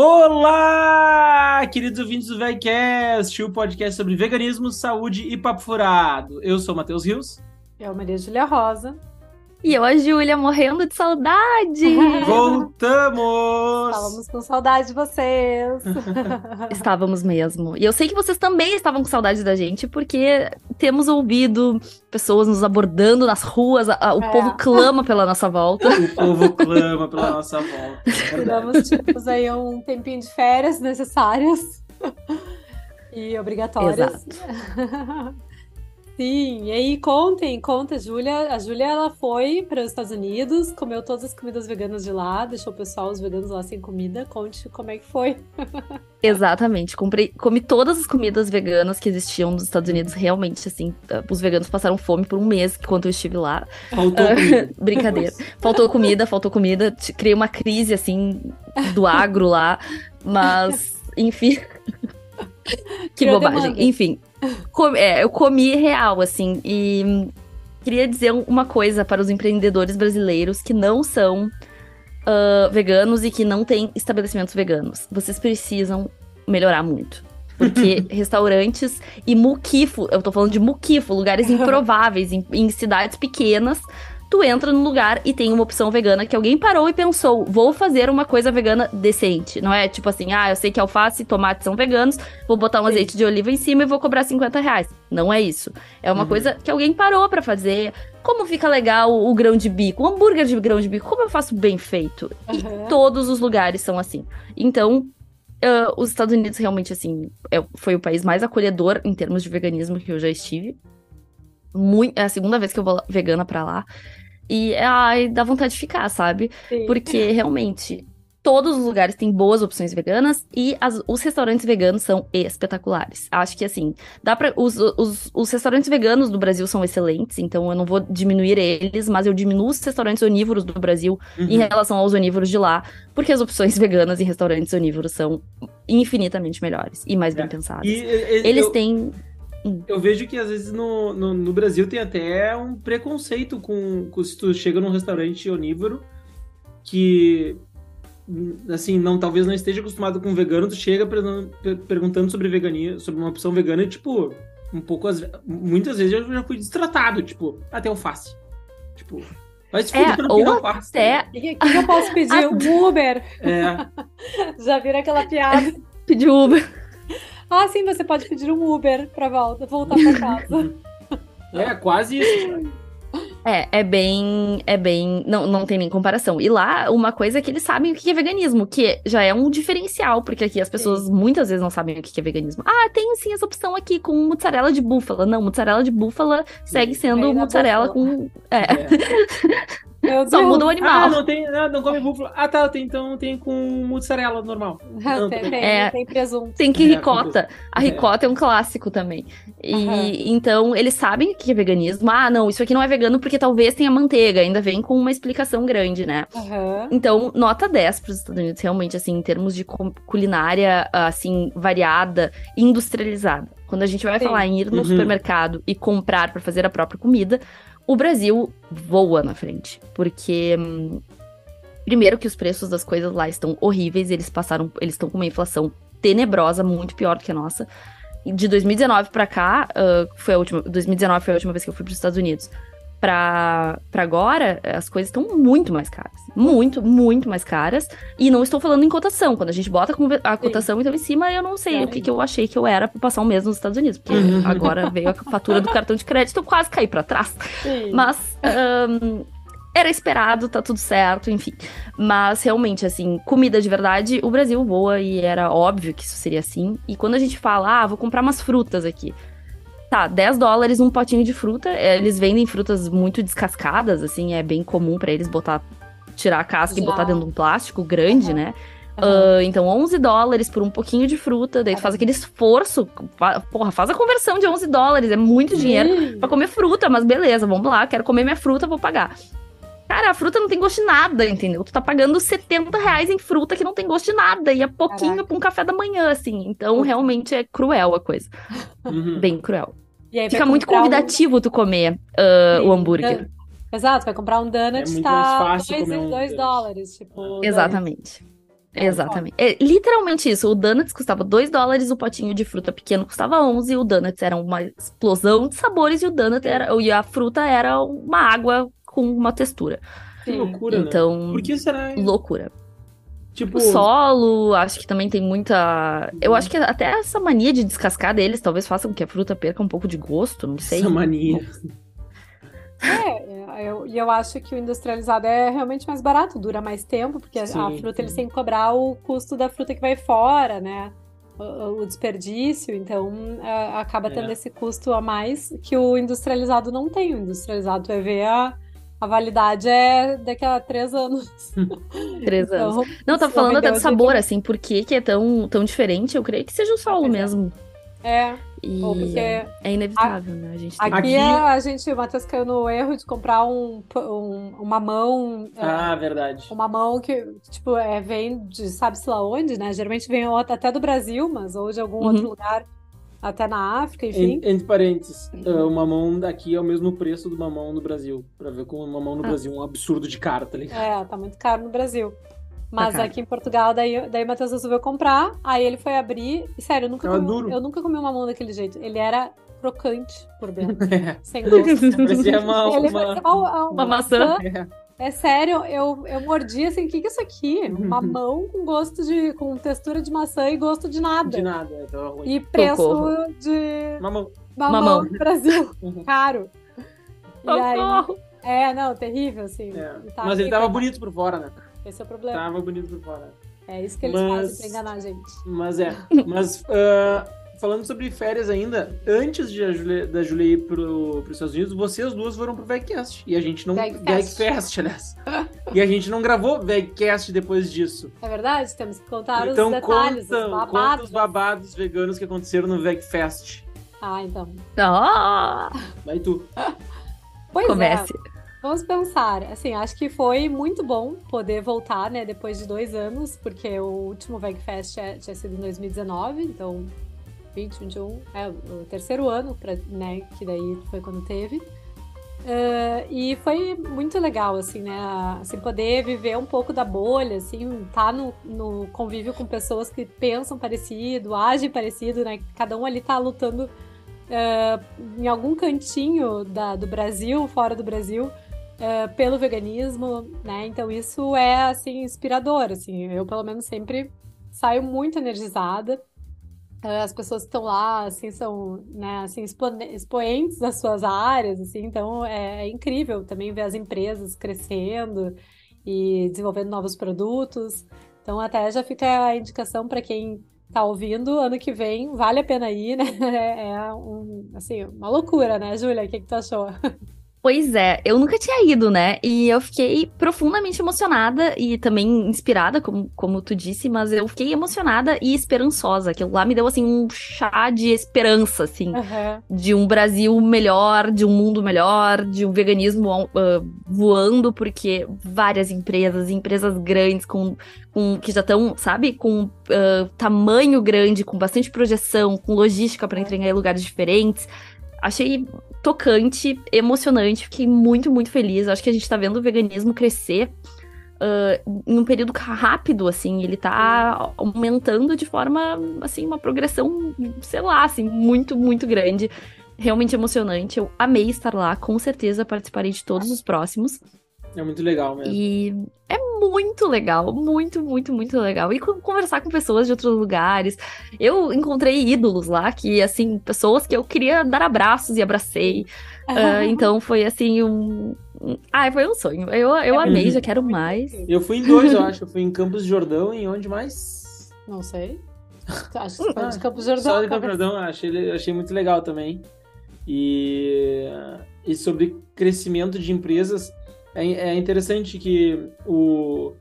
Olá, queridos ouvintes do VegCast, o podcast sobre veganismo, saúde e papo furado. Eu sou o Matheus Rios. Eu, Maria Julia Rosa. E eu, a Júlia, morrendo de saudade. Voltamos! Estávamos com saudade de vocês. Estávamos mesmo. E eu sei que vocês também estavam com saudade da gente, porque temos ouvido pessoas nos abordando nas ruas, a, a, o é. povo clama pela nossa volta. O povo clama pela nossa volta. Tiramos, tipo, aí um tempinho de férias necessárias e obrigatórias. Exato. Sim, e aí contem, conta, Júlia. A Júlia ela foi para os Estados Unidos, comeu todas as comidas veganas de lá, deixou o pessoal, os veganos lá sem comida. Conte como é que foi. Exatamente, comprei, comi todas as comidas veganas que existiam nos Estados Unidos. Realmente, assim, os veganos passaram fome por um mês enquanto eu estive lá. Faltou comida. Brincadeira. Faltou comida, faltou comida. Criei uma crise, assim, do agro lá. Mas, enfim. que bobagem. Demanda. Enfim, é, eu comi real, assim. E queria dizer uma coisa para os empreendedores brasileiros que não são uh, veganos e que não têm estabelecimentos veganos. Vocês precisam melhorar muito. Porque restaurantes e muquifo, eu tô falando de muquifo, lugares improváveis, em, em cidades pequenas, tu entra no lugar e tem uma opção vegana que alguém parou e pensou, vou fazer uma coisa vegana decente. Não é tipo assim, ah, eu sei que alface e tomate são veganos, vou botar um Sim. azeite de oliva em cima e vou cobrar 50 reais. Não é isso. É uma uhum. coisa que alguém parou para fazer. Como fica legal o, grão de bico, o hambúrguer de grão de bico, como eu faço bem feito. Uhum. E todos os lugares são assim. Então, Uh, os Estados Unidos realmente, assim, é, foi o país mais acolhedor em termos de veganismo que eu já estive. Muito, é a segunda vez que eu vou vegana para lá. E ai, dá vontade de ficar, sabe? Sim. Porque realmente todos os lugares têm boas opções veganas e as, os restaurantes veganos são espetaculares. Acho que assim, dá para os, os, os, restaurantes veganos do Brasil são excelentes, então eu não vou diminuir eles, mas eu diminuo os restaurantes onívoros do Brasil uhum. em relação aos onívoros de lá, porque as opções veganas em restaurantes onívoros são infinitamente melhores e mais é. bem pensadas. E, e, eles eu... têm Hum. Eu vejo que às vezes no, no, no, Brasil tem até um preconceito com, com se tu chega num restaurante onívoro que assim, não, talvez não esteja acostumado com vegano, tu chega perguntando sobre vegania, sobre uma opção vegana e tipo, um pouco muitas vezes eu já fui destratado, tipo, até alface. Tipo, vai se é, não ou alface. Até... O que, que eu posso pedir? Um Uber? É. já viram aquela piada? Pedir Uber. Ah, sim, você pode pedir um Uber pra volta, voltar pra casa. é, quase isso. É, é bem. É bem. Não, não tem nem comparação. E lá, uma coisa é que eles sabem o que é veganismo, que já é um diferencial, porque aqui as pessoas sim. muitas vezes não sabem o que é veganismo. Ah, tem sim essa opção aqui com mussarela de búfala. Não, mussarela de búfala segue sendo mussarela com. É. é. Só muda o animal. Ah, não tem, não, não come búfala. Ah, tá, tem, então tem com mussarela normal. Não, tem, tem, é, tem presunto. Tem que é, ricota. A ricota é. é um clássico também. E uhum. então eles sabem o que é veganismo. Ah, não, isso aqui não é vegano porque talvez tenha manteiga. Ainda vem com uma explicação grande, né? Uhum. Então, nota 10 para os Estados Unidos, realmente, assim, em termos de culinária, assim, variada, industrializada. Quando a gente vai Sim. falar em ir no uhum. supermercado e comprar para fazer a própria comida, o Brasil voa na frente, porque hum, primeiro que os preços das coisas lá estão horríveis, eles passaram, eles estão com uma inflação tenebrosa, muito pior do que a nossa. De 2019 para cá, uh, foi a última, 2019 foi a última vez que eu fui para os Estados Unidos para agora, as coisas estão muito mais caras. Muito, muito mais caras. E não estou falando em cotação. Quando a gente bota a cotação então em cima, eu não sei é. o que, que eu achei que eu era para passar um mês nos Estados Unidos. Porque uhum. agora veio a fatura do cartão de crédito, eu quase caí para trás. Sim. Mas. Um, era esperado, tá tudo certo, enfim. Mas realmente, assim, comida de verdade, o Brasil voa e era óbvio que isso seria assim. E quando a gente fala, ah, vou comprar umas frutas aqui. Tá, 10 dólares um potinho de fruta. Eles vendem frutas muito descascadas, assim, é bem comum para eles botar, tirar a casca Já. e botar dentro de um plástico grande, uhum. né? Uhum. Uh, então, 11 dólares por um pouquinho de fruta, daí tu faz aquele esforço, porra, faz a conversão de 11 dólares, é muito dinheiro uhum. para comer fruta, mas beleza, vamos lá, quero comer minha fruta, vou pagar. Cara, a fruta não tem gosto de nada, entendeu? Tu tá pagando 70 reais em fruta que não tem gosto de nada, e é pouquinho Caraca. pra um café da manhã, assim. Então, realmente é cruel a coisa. Uhum. Bem cruel. Fica muito convidativo um... tu comer uh, o hambúrguer. Exato, vai comprar um donut, é tá 2 um... dólares. Tipo, Exatamente. Exatamente. É literalmente isso. O Donuts custava 2 dólares, o potinho de fruta pequeno custava 11, o Donuts era uma explosão de sabores e o Donut era, e a fruta era uma água com uma textura. Que loucura, então, né? Por que será? Loucura. Tipo, O solo, acho que também tem muita. Eu acho que até essa mania de descascar deles talvez faça com que a fruta perca um pouco de gosto, não sei. essa mania. É, eu, e eu acho que o industrializado é realmente mais barato, dura mais tempo, porque a- a Sim, fruta eles sim. têm que cobrar o custo da fruta que vai fora, né? O, o desperdício, então a- acaba tendo É. esse custo a mais que o industrializado não tem. O industrializado vai ver a, a validade é daqui a três anos. Três anos. Então, Não, eu tava se eu falando até de hoje, sabor, eu- assim, por que, que é tão, tão diferente? Eu creio que seja o solo é. mesmo. é, E ou porque é inevitável, né? A gente tem aqui, Aqui- a gente, o Matheus caiu no erro de comprar um, um, uma mão. é, Ah, verdade. Uma mão que, tipo, é, vem de sabe-se lá onde, né? Geralmente vem até do Brasil, mas ou de algum Uhum. outro lugar, até na África, enfim. En- Entre parênteses, ah, o mamão daqui é o mesmo preço do mamão no Brasil. Pra ver como o mamão no Ah. Brasil é um absurdo de caro, tá ligado? É, tá muito caro no Brasil. Mas caro. aqui em Portugal, daí, daí o Matheus resolveu comprar, aí ele foi abrir, e sério, eu nunca, Tava comi, eu nunca comi uma mão daquele jeito. Ele era crocante por dentro, É. sem gosto. Parecia uma. Ele uma... parecia uma, Uma maçã. É. É sério, eu, eu mordi assim, o que que é isso aqui? Uma mão com gosto de. com textura de maçã e gosto de nada. De nada, é, tava ruim. E preço Socorro. de Mamão. mamão, Mamão. no Brasil. Uhum. Caro. E aí, Socorro! é, não, terrível, assim. É. Tá Mas ele tava bonito por fora, né? Esse é o problema. Tava bonito por fora. É isso que eles Mas- fazem pra enganar a gente. Mas é. Mas ah, falando sobre férias ainda, antes de a Julia, da Julia ir pro, pros Estados Unidos, vocês duas foram pro Vegcast. E a gente não. Vegfest. Vegfest, aliás. e a gente não gravou Vegcast depois disso. É verdade? Temos que contar então os detalhes, conta, os conta babados. os babados veganos que aconteceram no Vegfest. Ah, então. Ah, Vai tu. Pois comece. é. Vamos pensar. Assim, acho que foi muito bom poder voltar, né, depois de dois anos, porque o último VegFest tinha, tinha sido em 2019, então 20, 21, é o terceiro ano, pra, né, que daí foi quando teve. Ah, e foi muito legal, assim, né, assim, poder viver um pouco da bolha, assim, tá no, no convívio com pessoas que pensam parecido, agem parecido, né, cada um ali tá lutando ah, em algum cantinho da, do Brasil, fora do Brasil, eh, pelo veganismo, né? Então isso é assim inspirador, assim. Eu pelo menos sempre saio muito energizada. Eh, As pessoas que estão lá, assim, são, né, assim, expoentes das suas áreas, assim. Então é, é incrível também ver as empresas crescendo e desenvolvendo novos produtos. Então até já fica a indicação para quem tá ouvindo, ano que vem vale a pena ir, né? É, é um, assim, uma loucura, né, Júlia? O que que tu achou? Pois é, eu nunca tinha ido, né? E eu fiquei profundamente emocionada e também inspirada, como, como tu disse, mas eu fiquei emocionada e esperançosa. Aquilo lá me deu, assim, um chá de esperança, assim. Aham. de um Brasil melhor, de um mundo melhor, de um veganismo ah, voando, porque várias empresas, empresas grandes com, com que já estão, sabe, com ah, tamanho grande, com bastante projeção, com logística para entregar em lugares diferentes. Achei tocante, emocionante, fiquei muito, muito feliz. Acho que a gente tá vendo o veganismo crescer ah, em um período rápido, assim, ele tá aumentando de forma, assim, uma progressão, sei lá, assim, muito, muito grande. Realmente emocionante. Eu amei estar lá, com certeza participarei de todos os próximos. É muito legal mesmo. E é muito legal, muito, muito, muito legal. E co- conversar com pessoas de outros lugares. Eu encontrei ídolos lá, que, assim, pessoas que eu queria dar abraços e abracei. Ah, então foi, assim, um. Ai, foi um sonho. Eu, eu amei, já quero mais. Eu fui em dois, eu acho. Eu fui em Campos de Jordão e onde mais? Não sei. Acho que foi de Campos do Ah, Só Jordão. de Campos de Jordão, achei, achei muito legal também. E, e sobre crescimento de empresas, é, é interessante que o,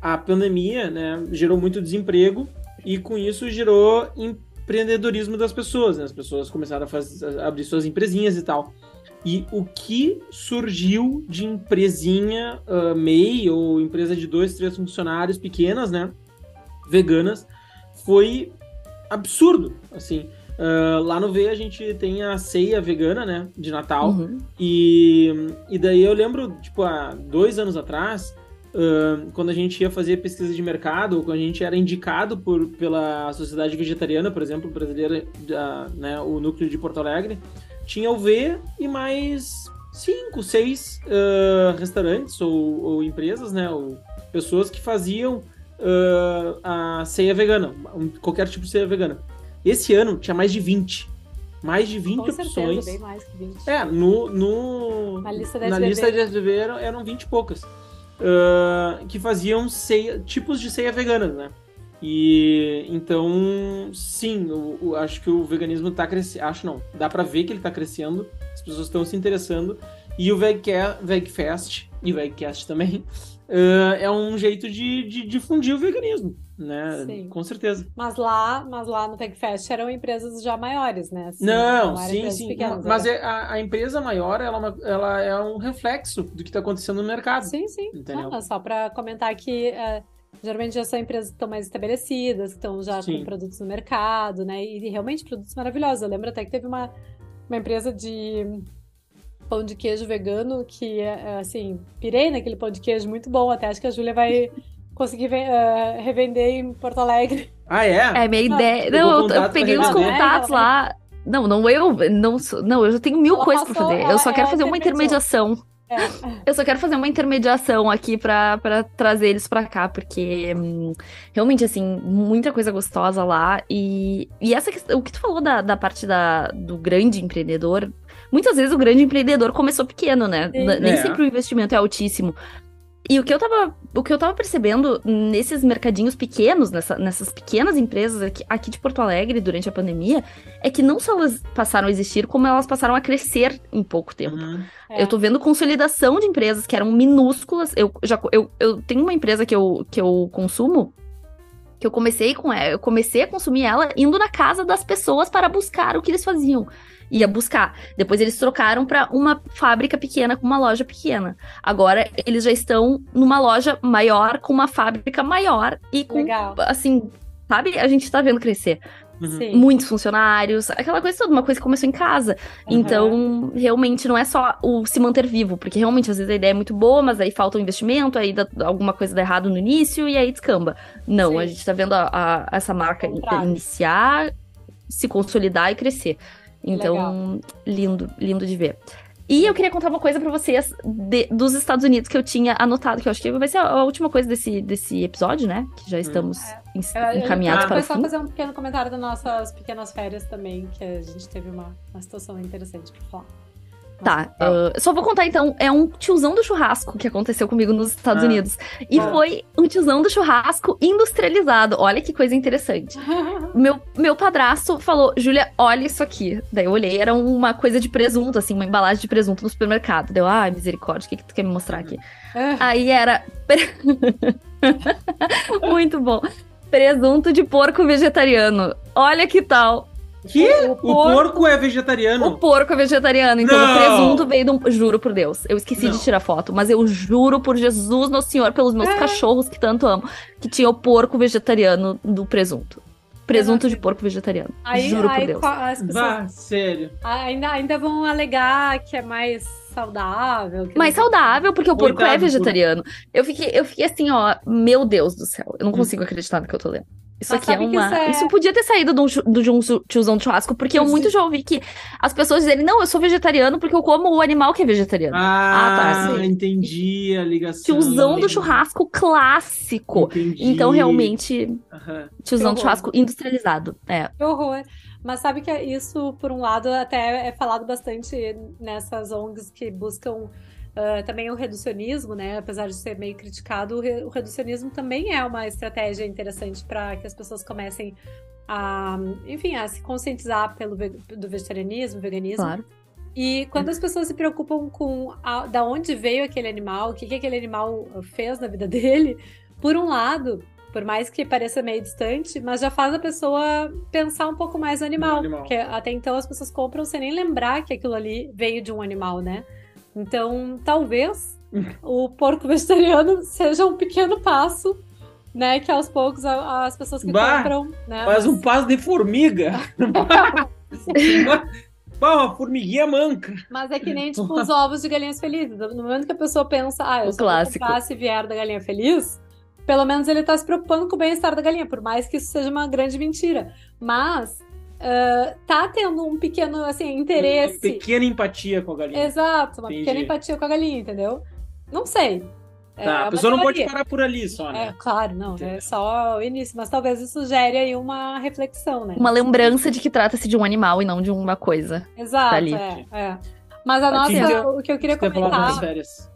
a pandemia né, gerou muito desemprego e com isso gerou empreendedorismo das pessoas. Né? As pessoas começaram a, fazer, a abrir suas empresinhas e tal. E o que surgiu de empresinha uh, MEI ou empresa de dois, três funcionários pequenas, né? Veganas, foi absurdo, assim. Uh, lá no V a gente tem a ceia vegana, né? De Natal. Uhum. E, e daí eu lembro, tipo, há dois anos atrás, uh, quando a gente ia fazer pesquisa de mercado, quando a gente era indicado por, pela Sociedade Vegetariana, por exemplo, brasileira, da, né, o núcleo de Porto Alegre, tinha o V e mais cinco, seis uh, restaurantes ou, ou, empresas, né, ou pessoas que faziam a ceia vegana, qualquer tipo de ceia vegana. Esse ano tinha mais de 20. Mais de 20 Com opções. Certeza, bem mais que 20. É, no, no, na lista na lista de SBB eram, eram 20 e poucas. Uh, que faziam ceia, tipos de ceia veganas, né? E então, sim, eu, eu acho que o veganismo está crescendo. Acho não, dá para ver que ele está crescendo, as pessoas estão se interessando. E o VegFest, e o VegCast também, uh, é um jeito de, de difundir o veganismo né? Sim. Com certeza. Mas lá, mas lá no TechFest eram empresas já maiores, né? Assim, não, não sim, sim. Pequenas, mas é, a, a, empresa maior, ela, é ela é um reflexo do que está acontecendo no mercado. Sim, sim. Entendeu? Ah, só para comentar que uh, geralmente já são empresas que estão mais estabelecidas, que estão já sim. com produtos no mercado, né? E realmente produtos maravilhosos. Eu lembro até que teve uma, uma empresa de pão de queijo vegano que, é, assim, pirei naquele pão de queijo muito bom. Até acho que a Júlia vai consegui uh, revender em Porto Alegre. Ah, é? É, minha ideia. Não, eu, eu peguei os contatos lá. Não, não, eu não, não, eu já tenho mil ela coisas para fazer. eu só quero fazer uma intermediação. É. Eu só quero fazer uma intermediação aqui para trazer eles para cá, porque hum, realmente, assim, muita coisa gostosa lá. E, e essa o que tu falou da, da parte da, do grande empreendedor, muitas vezes o grande empreendedor começou pequeno, né? Sim. Nem é. sempre o investimento é altíssimo. E o que eu tava, o que eu tava percebendo nesses mercadinhos pequenos, nessa, nessas pequenas empresas aqui, aqui, de Porto Alegre durante a pandemia, é que não só elas passaram a existir, como elas passaram a crescer em pouco tempo. Uhum. É. Eu tô vendo consolidação de empresas que eram minúsculas. Eu já eu, eu tenho uma empresa que eu, que eu consumo que eu comecei com ela, eu comecei a consumir ela indo na casa das pessoas para buscar o que eles faziam ia buscar. Depois eles trocaram para uma fábrica pequena com uma loja pequena. Agora eles já estão numa loja maior com uma fábrica maior e com Legal. assim, sabe? A gente tá vendo crescer. Uhum. Muitos funcionários, aquela coisa toda, uma coisa que começou em casa. Uhum. Então, realmente não é só o se manter vivo, porque realmente às vezes a ideia é muito boa, mas aí falta o um investimento, aí dá, alguma coisa dá errado no início e aí descamba. Não, Sim. a gente tá vendo a, a, essa marca iniciar, se consolidar e crescer. Então, Legal. lindo, lindo de ver. E eu queria contar uma coisa para vocês de, dos Estados Unidos que eu tinha anotado, que eu acho que vai ser a, a última coisa desse, desse episódio, né? Que já hum. estamos hum. em, encaminhados eu, eu, para o fim. só fazer um pequeno comentário das nossas pequenas férias também, que a gente teve uma, uma situação interessante para falar. Tá, uh, só vou contar então. É um tiozão do churrasco que aconteceu comigo nos Estados ah. Unidos. E ah. foi um tiozão do churrasco industrializado. Olha que coisa interessante. meu, meu padrasto falou: Júlia, olha isso aqui. Daí eu olhei, era uma coisa de presunto, assim, uma embalagem de presunto no supermercado. Deu, ai, misericórdia, o que, que tu quer me mostrar aqui? Ah. Aí era. Muito bom. Presunto de porco vegetariano. Olha que tal. Que? O, o, porco, o, porco, é vegetariano? O porco é vegetariano. Então não. o presunto veio do. Juro por Deus. Eu esqueci não. de tirar foto, mas eu juro por Jesus, Nosso Senhor, pelos meus é. cachorros que tanto amo, que tinha o porco vegetariano do presunto. Presunto de porco vegetariano. Aí, juro aí, por Deus. As pessoas... bah, sério. Ainda, ainda vão alegar que é mais saudável. Mais saudável, porque o porco é vegetariano. Por... Eu, fiquei, eu fiquei assim, ó, meu Deus do céu. Eu não hum. consigo acreditar no que eu tô lendo. Isso Mas aqui é uma. Isso, é... isso, podia ter saído do, do, de um tiozão de churrasco, porque eu muito já ouvi que as pessoas dizem, não, eu sou vegetariano porque eu como o animal que é vegetariano. Ah, ah tá. Entendi a ligação. Tiozão do churrasco clássico. Entendi. Então, realmente, uhum. tiozão de churrasco industrializado. É. Que horror. Mas sabe que isso, por um lado, até é falado bastante nessas ONGs que buscam Uh, também o reducionismo, né? Apesar de ser meio criticado, o, re o reducionismo também é uma estratégia interessante para que as pessoas comecem a, enfim, a se conscientizar pelo ve do vegetarianismo, veganismo. Claro. E quando as pessoas se preocupam com a, da onde veio aquele animal, o que, que aquele animal fez na vida dele, por um lado, por mais que pareça meio distante, mas já faz a pessoa pensar um pouco mais no animal, no animal. Porque até então as pessoas compram sem nem lembrar que aquilo ali veio de um animal, né? Então, talvez o porco vegetariano seja um pequeno passo, né? Que aos poucos as pessoas que bah, compram. Né, faz mas... um passo de formiga. Pá, uma formiguinha manca. Mas é que nem, tipo, os ovos de galinhas felizes. No momento que a pessoa pensa, ah, eu O só vou clássico. comprar se vier da galinha feliz, pelo menos ele tá se preocupando com o bem-estar da galinha, por mais que isso seja uma grande mentira. Mas ah, tá tendo um pequeno, assim, interesse. Pequena empatia com a galinha. Exato, uma Entendi. pequena empatia com a galinha, entendeu? Não sei. É Tá, a uma pessoa não pode parar por ali só, É, né? claro, não, é Entendeu? só o início, mas talvez isso gere aí uma reflexão, né? Uma lembrança de que trata-se de um animal e não de uma coisa. Exato, tá ali. é, é. Mas a nossa, o que eu queria comentar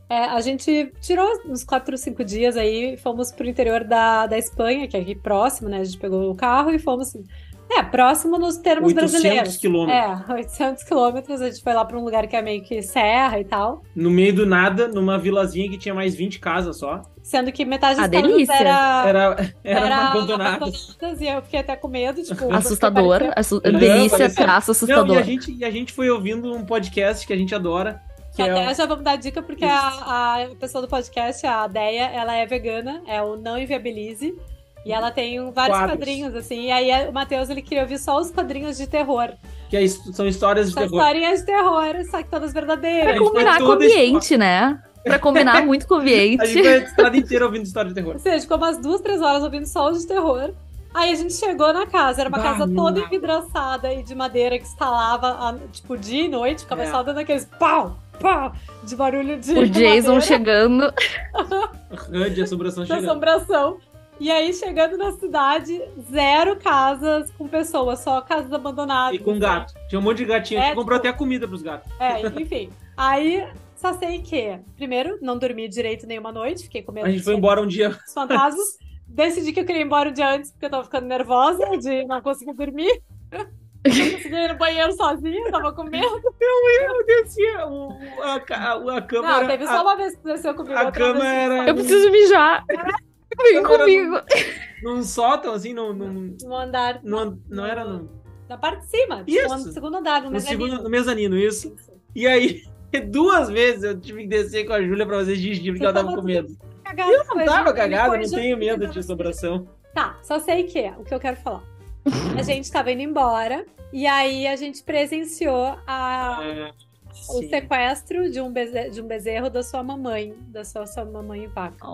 é, a gente tirou uns 4, 5 dias aí, fomos pro interior da, da Espanha, que é aqui próximo, né? A gente pegou o carro e fomos, é, próximo nos termos 800 brasileiros. quilômetros. É, 800 quilômetros, a gente foi lá pra um lugar que é meio que serra e tal, No meio do nada, numa vilazinha que tinha mais 20 casas só. sendo que metade Ah, das casas era... Era, era, era abandonadas. abandonadas, e eu fiquei até com medo, tipo... Assustador. assu- Não, delícia, parecia- traço Não, assustador. e a, gente, e a gente foi ouvindo um podcast que a gente adora. Que Até é, já vamos dar dica, porque a, a pessoa do podcast, a Deia, ela é vegana, é o Não Inviabilize. E ela tem vários Quadros. quadrinhos, assim. E aí o Matheus, ele queria ouvir só os quadrinhos de terror. que é são histórias de São terror. historinhas de terror, só que todas Pra verdadeiras. foi combinar com o ambiente, né? Pra combinar muito com o A gente ambiente. foi a estrada inteira ouvindo história de terror. Ou seja, ficou umas duas, três horas ouvindo só os de terror. Aí a gente chegou na casa, era uma Bah, casa toda envidraçada e de madeira que estalava, tipo, dia e noite, ficava É. só dando aqueles pau, pau, de barulho de O Jason madeira. chegando. Randy, assombração chegando. assombração. E aí, chegando na cidade, zero casas com pessoas, só casas abandonadas. E com gato. Tinha um monte de gatinho. A gente É, comprou tipo- até comida pros gatos. É, enfim. Aí, só sei que, primeiro, não dormi direito nenhuma noite, fiquei com medo A gente foi embora um dia. dos fantasmas. Decidi que eu queria ir embora um dia antes, porque eu tava ficando nervosa de não conseguir dormir. Não conseguia ir no banheiro sozinha, tava com medo. Eu descia. O, o- a, a, a cama Não, teve a- só uma vez que desceu comigo. a vez era- Eu preciso mijar. Vem comigo. num sótão, assim, num, num, No andar. num- não era no, Na parte de cima. Isso. No no segundo andar, no, no, mezanino. segundo, no mezanino, isso. E aí, duas vezes eu tive que descer com a Júlia pra fazer xixi, porque Você ela tava com medo. Cagada, Eu não tava cagada, não tenho medo de assombração. Tá, só sei que o que eu quero falar. A gente tava indo embora e aí a gente presenciou a, É, o sequestro de um, beze- de um bezerro da sua mamãe, da sua, sua mamãe vaca.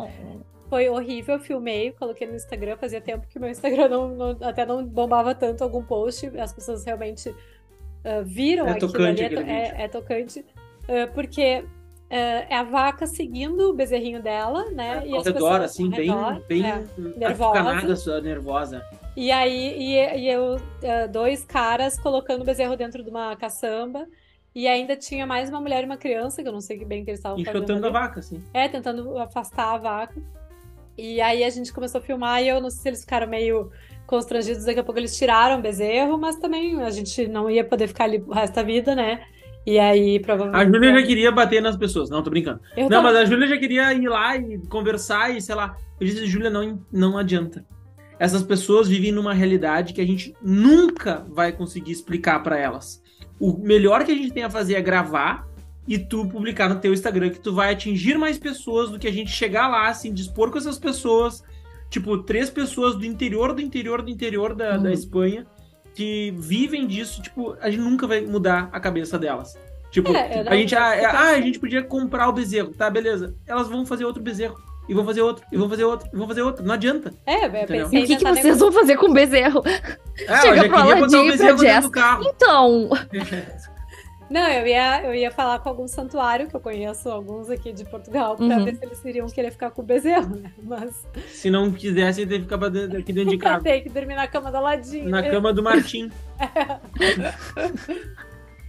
Foi horrível, filmei, coloquei no Instagram, fazia tempo que meu Instagram não, não- até não bombava tanto algum post, as pessoas realmente ah, viram É aquilo tocante ali, é, é, é tocante, ah, porque ah, é a vaca seguindo o bezerrinho dela, né? Ao as redor, assim, bem, redor, bem é. nervosa. nervosa. E aí, e, e eu, dois caras colocando o bezerro dentro de uma caçamba. E ainda tinha mais uma mulher e uma criança, que eu não sei bem o que eles estavam fazendo. Enxotando a vaca, assim. É, tentando afastar a vaca. E aí a gente começou a filmar e eu não sei se eles ficaram meio constrangidos, daqui a pouco eles tiraram o bezerro, mas também a gente não ia poder ficar ali o resto da vida, né? E aí, A provavelmente. Júlia já queria bater nas pessoas. Não, tô brincando. Eu Não, tava- mas a Júlia já queria ir lá e conversar e sei lá. Eu disse, Júlia, não, não adianta. Essas pessoas vivem numa realidade que a gente nunca vai conseguir explicar pra elas. O melhor que a gente tem a fazer é gravar e tu publicar no teu Instagram que tu vai atingir mais pessoas do que a gente chegar lá, assim, dispor com essas pessoas. Tipo, três pessoas do interior, do interior, do interior da, da Uhum. Espanha que vivem disso, tipo, a gente nunca vai mudar a cabeça delas. Tipo, É, não- a gente, ah, eu é, ah, a gente podia comprar o bezerro, tá, beleza. Elas vão fazer outro bezerro, e vão fazer outro, e vão fazer outro, e vão fazer outro. Não adianta. É, pensei E em o que, que tentar vocês vão fazer com o bezerro? Ah, Chega eu já queria botar o e bezerro dentro do carro. Então, Não, eu ia, eu ia falar com algum santuário, que eu conheço alguns aqui de Portugal, pra Uhum. ver se eles iriam querer ficar com o bezerro, né? Mas Se não quisesse, ele ficava dentro- aqui dentro de casa. tem que dormir na cama da Ladinha. Na cama do Martim.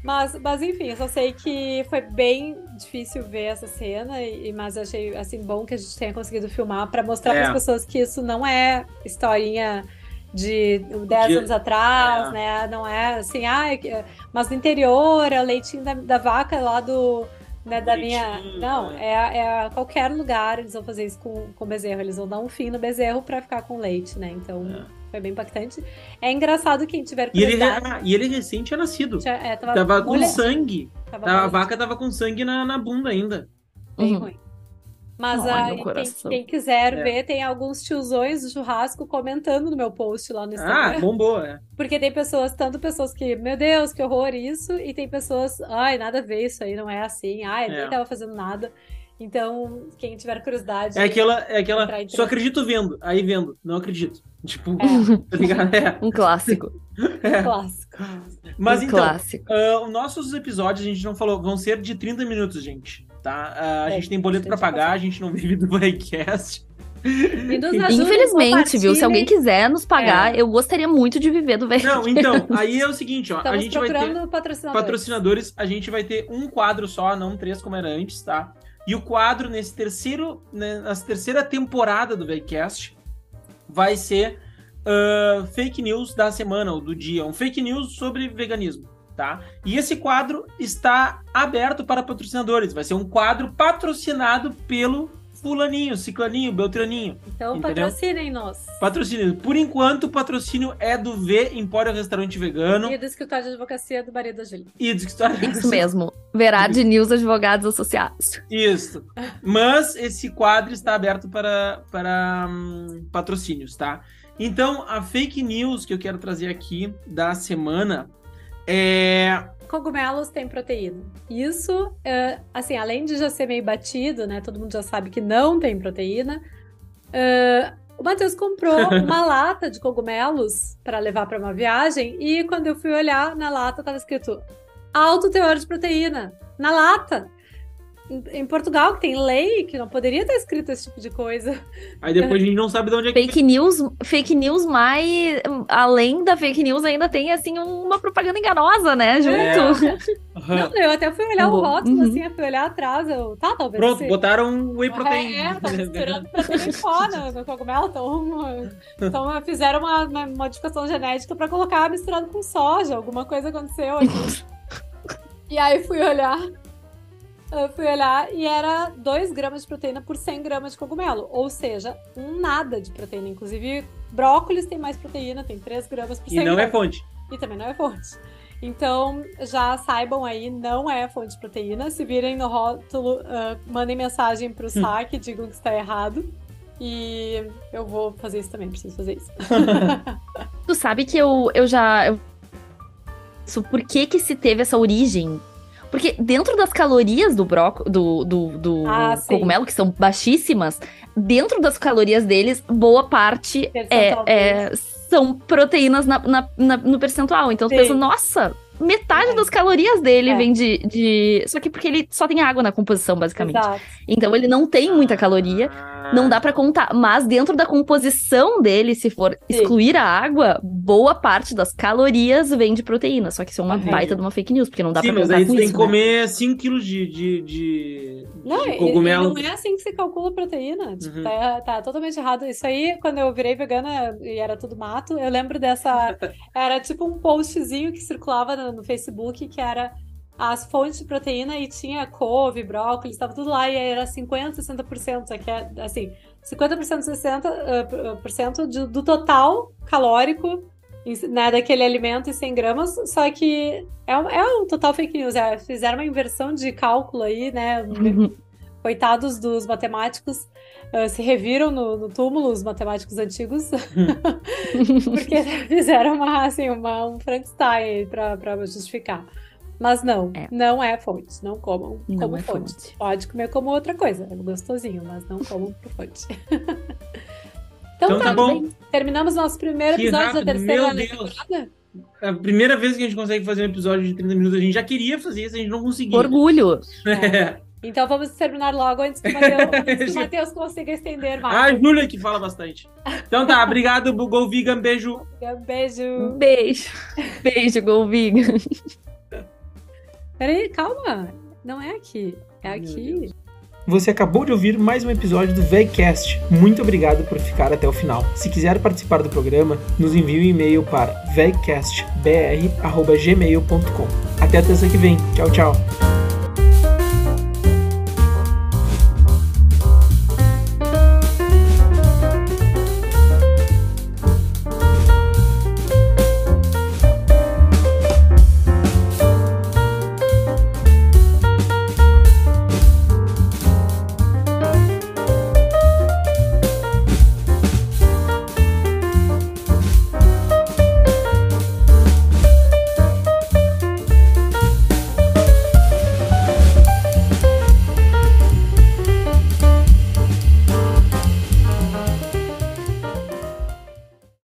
Mas, mas enfim, eu só sei que foi bem difícil ver essa cena, e, mas eu achei assim bom que a gente tenha conseguido filmar pra mostrar É. para as pessoas que isso não é historinha de 10 De- anos atrás, é. né? Não é assim, ah, é que- mas no interior, é o leitinho da, da vaca lá do. Né, da minha. Não, né? é, é qualquer lugar eles vão fazer isso com, com bezerro. Eles vão dar um fim no bezerro pra ficar com leite, né? Então É. foi bem impactante. É engraçado quem tiver E ele, ah, e ele recém tinha nascido. tinha- é, tava Tava com sangue. tava A vaca tava com sangue na, na bunda ainda. Bem Uhum. ruim. Mas aí, quem, quem quiser É. ver, tem alguns tiozões do churrasco comentando no meu post lá no Instagram. Ah, bombou, é. Porque tem pessoas, tanto pessoas que, meu Deus, que horror isso, e tem pessoas, ai, nada a ver isso aí, não é assim, ai, eu É. nem tava fazendo nada. Então, quem tiver curiosidade. É aquela, é aquela. Só acredito vendo, aí vendo, não acredito. Tipo, É. tá ligado? É. Um clássico. é. Clássico. Mas um então, clássico. ah, os nossos episódios, a gente não falou, vão ser de 30 minutos, gente. Tá? Ah, a É, gente tem boleto pra bastante pagar, a gente não vive do ajudem, Infelizmente, viu? Se alguém quiser nos pagar, É. eu gostaria muito de viver do velho. Não, então, aí é o seguinte, ó. a Estamos gente vai ter. patrocinadores. patrocinadores, a gente vai ter um quadro só, não três como era antes, tá? E o quadro nesse terceiro, né, nessa terceira temporada do Vegcast vai ser ah, fake news da semana ou do dia, um fake news sobre veganismo, tá? E esse quadro está aberto para patrocinadores, vai ser um quadro patrocinado pelo fulaninho, ciclaninho, beltraninho. Então, Entendeu? patrocinem-nos. Patrocínio. Por enquanto, o patrocínio é do V Empório Restaurante Vegano E do escritório de advocacia do marido da Júlia. e do Escritório Isso mesmo. Verade News Advogados Associados. Isso. Mas esse quadro está aberto para, para hum, patrocínios, tá? Então, a fake news que eu quero trazer aqui da semana é. Cogumelos têm proteína. Isso, é, assim, além de já ser meio batido, né? Todo mundo já sabe que não tem proteína. é, o Matheus comprou uma lata de cogumelos para levar para uma viagem e quando eu fui olhar na lata estava escrito alto teor de proteína na lata. Em, Portugal, que tem lei que não poderia ter escrito esse tipo de coisa. Aí depois a gente não sabe de onde é que. Fake news, fake news mais. Além da fake news, ainda tem, assim, uma propaganda enganosa, né? Junto. Aham. Não, eu até fui olhar o Boa. rótulo, Uhum. assim, eu fui olhar atrás, eu, tá, talvez Pronto, seja. botaram whey protein. É, tá misturando proteína em pó no, no cogumelo. Então, então fizeram uma, uma modificação genética pra colocar misturado com soja. Alguma coisa aconteceu aqui. e aí fui olhar. Eu fui olhar e era 2 gramas de proteína por 100 gramas de cogumelo. Ou seja, um nada de proteína. Inclusive, brócolis tem mais proteína, tem 3 gramas por 100 E não é gramas. fonte. E também não é fonte. Então, já saibam aí, não é fonte de proteína. Se virem no rótulo, ah, mandem mensagem pro saque e digam que está errado. E eu vou fazer isso também, preciso fazer isso. Tu sabe que eu, eu já. eu- Isso, por que que se teve essa origem? Porque dentro das calorias do brócolis, do, do, do Ah, cogumelo, que são baixíssimas, dentro das calorias deles, boa parte é, é- são proteínas na, na- na- no percentual. Então tu pensa, nossa, metade É. das calorias dele É. vem de, de. Só que porque ele só tem água na composição, basicamente. Exato. Então ele não tem muita caloria. Não dá pra contar, mas dentro da composição dele, se for Sim. excluir a água, boa parte das calorias vem de proteína. Só que isso é uma Uhum. baita de uma fake news, porque não dá Sim, pra mas contar aí com tem isso. que né? comer 5 kg de, de, de, Não, de e- e cogumelo. não é assim que se calcula a proteína. Tipo, Uhum. tá, tá totalmente errado. Isso aí, quando eu virei vegana e era tudo mato, eu lembro dessa. Era tipo um postzinho que circulava no, no Facebook que era as fontes de proteína e tinha couve, brócolis, estava tudo lá e era 50%, 60%. Só que é assim, 50%, 60% ah, por- por cento do, do total calórico né, daquele alimento em 100 gramas, só que é um, é um total fake news. É, fizeram uma inversão de cálculo aí, né? Uhum. Coitados dos matemáticos, ah, se reviram no, no túmulo, os matemáticos antigos, porque fizeram uma, assim, uma, um Frankenstein para justificar. Mas não, É. não é fonte. Não comam Não como é fonte. fonte. Pode comer como outra coisa, é gostosinho, mas não comam por fonte. Então então, tá tá, bom. terminamos nosso primeiro Que episódio rápido, da terceira meu Deus. temporada. É a primeira vez que a gente consegue fazer um episódio de 30 minutos. A gente já queria fazer isso, a gente não conseguia. Orgulho. É. Então vamos terminar logo antes que o Matheus, consiga estender Ah, mais. a Júlia que fala bastante. Então tá, obrigado, Google Vegan, beijo. Um beijo. Beijo. Beijo, Golviga. Peraí, calma. Não é aqui. É aqui. Você acabou de ouvir mais um episódio do VegCast. Muito obrigado por ficar até o final. Se quiser participar do programa, nos envie um e-mail para vegcastbr.gmail.com. Até a terça que vem. Tchau, tchau.